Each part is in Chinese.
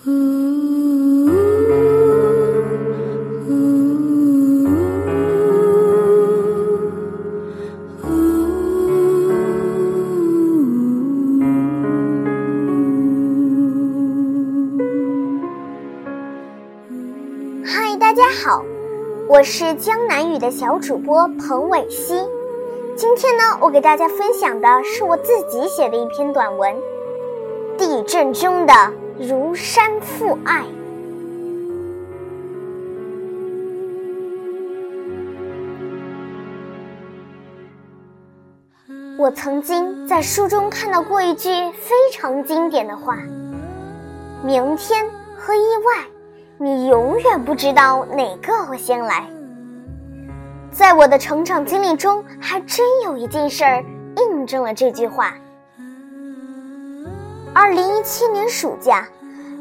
嗨，大家好，我是江南语的小主播彭伟熙。今天呢，我给大家分享的是我自己写的一篇短文《地震中的如山父爱》。我曾经在书中看到过一句非常经典的话：“明天和意外，你永远不知道哪个会先来。”在我的成长经历中，还真有一件事儿印证了这句话。二零一七年暑假，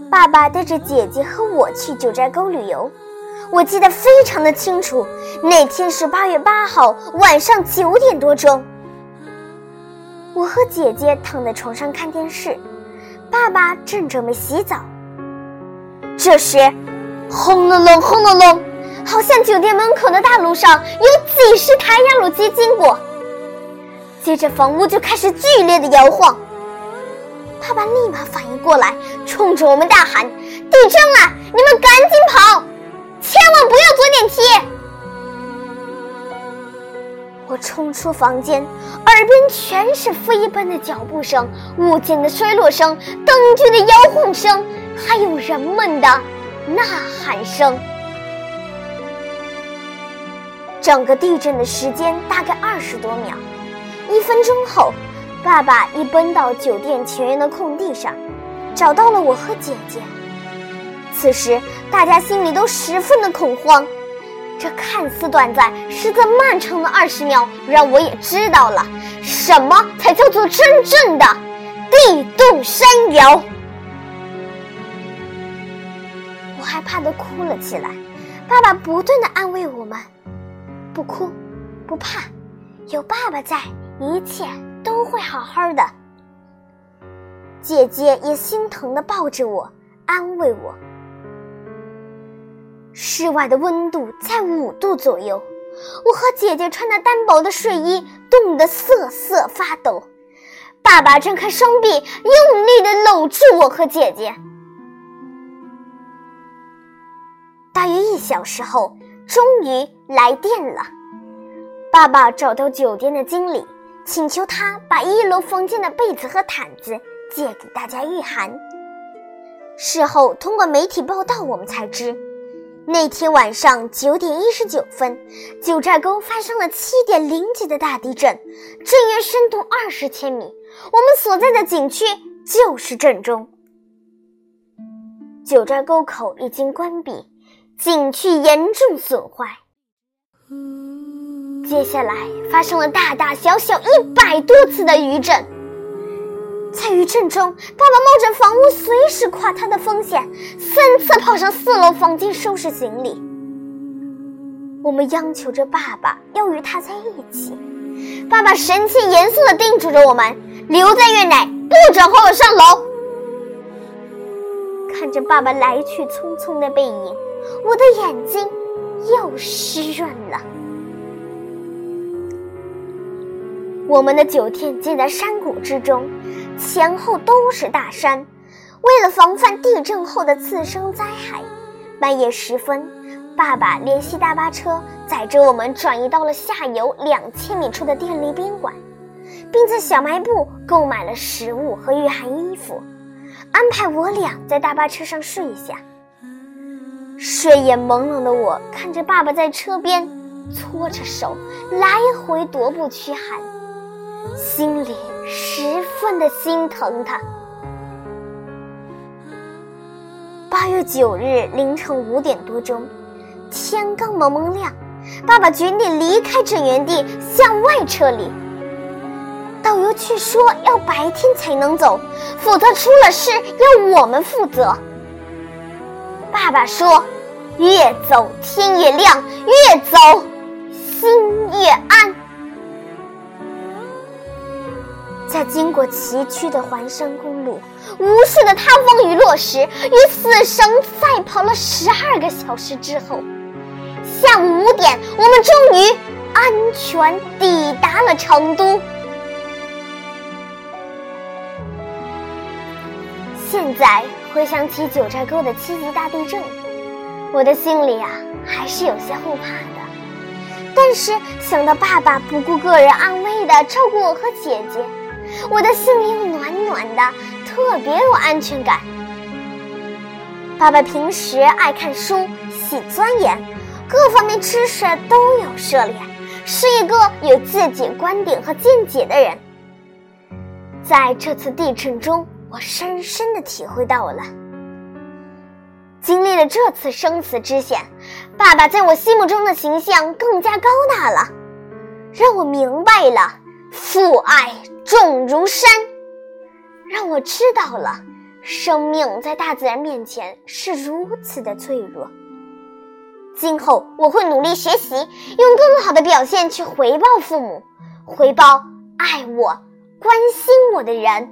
爸爸带着姐姐和我去九寨沟旅游，我记得非常的清楚。那天是八月八号晚上九点多钟。我和姐姐躺在床上看电视，爸爸正准备洗澡。这时，轰隆隆，轰隆隆，好像酒店门口的大路上有几十台压路机经过。接着，房屋就开始剧烈的摇晃。爸爸立马反应过来，冲着我们大喊：“地震了！你们赶紧跑，千万不要坐电梯！”我冲出房间，耳边全是飞奔的脚步声、物件的摔落声、灯具的摇晃声，还有人们的呐喊声。整个地震的时间大概二十多秒。一分钟后，爸爸一奔到酒店前院的空地上，找到了我和姐姐。此时，大家心里都十分的恐慌。这看似短暂，实则漫长的二十秒，让我也知道了什么才叫做真正的地动山摇。我害怕的哭了起来，爸爸不断的安慰我们：“不哭，不怕，有爸爸在，一切都会好好的。”姐姐也心疼的抱着我，安慰我。室外的温度在五度左右，我和姐姐穿的单薄的睡衣冻得瑟瑟发抖。爸爸张开双臂，用力的搂住我和姐姐。大约一小时后，终于来电了。爸爸找到酒店的经理，请求他把一楼房间的被子和毯子借给大家御寒。事后通过媒体报道，我们才知。那天晚上九点一十九分，九寨沟发生了七点零级的大地震，震源深度二十千米。我们所在的景区就是震中。九寨沟口已经关闭，景区严重损坏。接下来发生了大大小小一百多次的余震。在余震中，爸爸冒着房屋随时垮塌的风险，三次跑上四楼房间收拾行李。我们央求着爸爸要与他在一起，爸爸神情严肃地叮嘱着我们：留在院内，不准和我上楼。看着爸爸来去匆匆的背影，我的眼睛又湿润了。我们的酒店建在山谷之中。前后都是大山，为了防范地震后的次生灾害，半夜时分，爸爸联系大巴车载着我们转移到了下游两千米处的电力宾馆，并在小卖部购买了食物和御寒衣服，安排我俩在大巴车上睡下。睡眼朦胧的我看着爸爸在车边搓着手，来回踱步驱寒，心里。十分的心疼他。八月九日凌晨五点多钟，天刚蒙蒙亮，爸爸决定离开震源地，向外撤离。导游却说要白天才能走，否则出了事要我们负责。爸爸说：“越走天越亮，越走心越安。”在经过崎岖的环山公路，无数的塌方雨落石，与死神赛跑了十二个小时之后，下午五点，我们终于安全抵达了成都。现在回想起九寨沟的七级大地震，我的心里啊还是有些后怕的。但是想到爸爸不顾个人安危的照顾我和姐姐，我的心里又暖暖的，特别有安全感。爸爸平时爱看书，喜钻研，各方面知识都有涉猎，是一个有自己观点和见解的人。在这次地震中。我深深的体会到了，经历了这次生死之险，爸爸在我心目中的形象更加高大了，让我明白了父爱重如山，让我知道了生命在大自然面前是如此的脆弱。今后我会努力学习，用更好的表现去回报父母，回报爱我、关心我的人。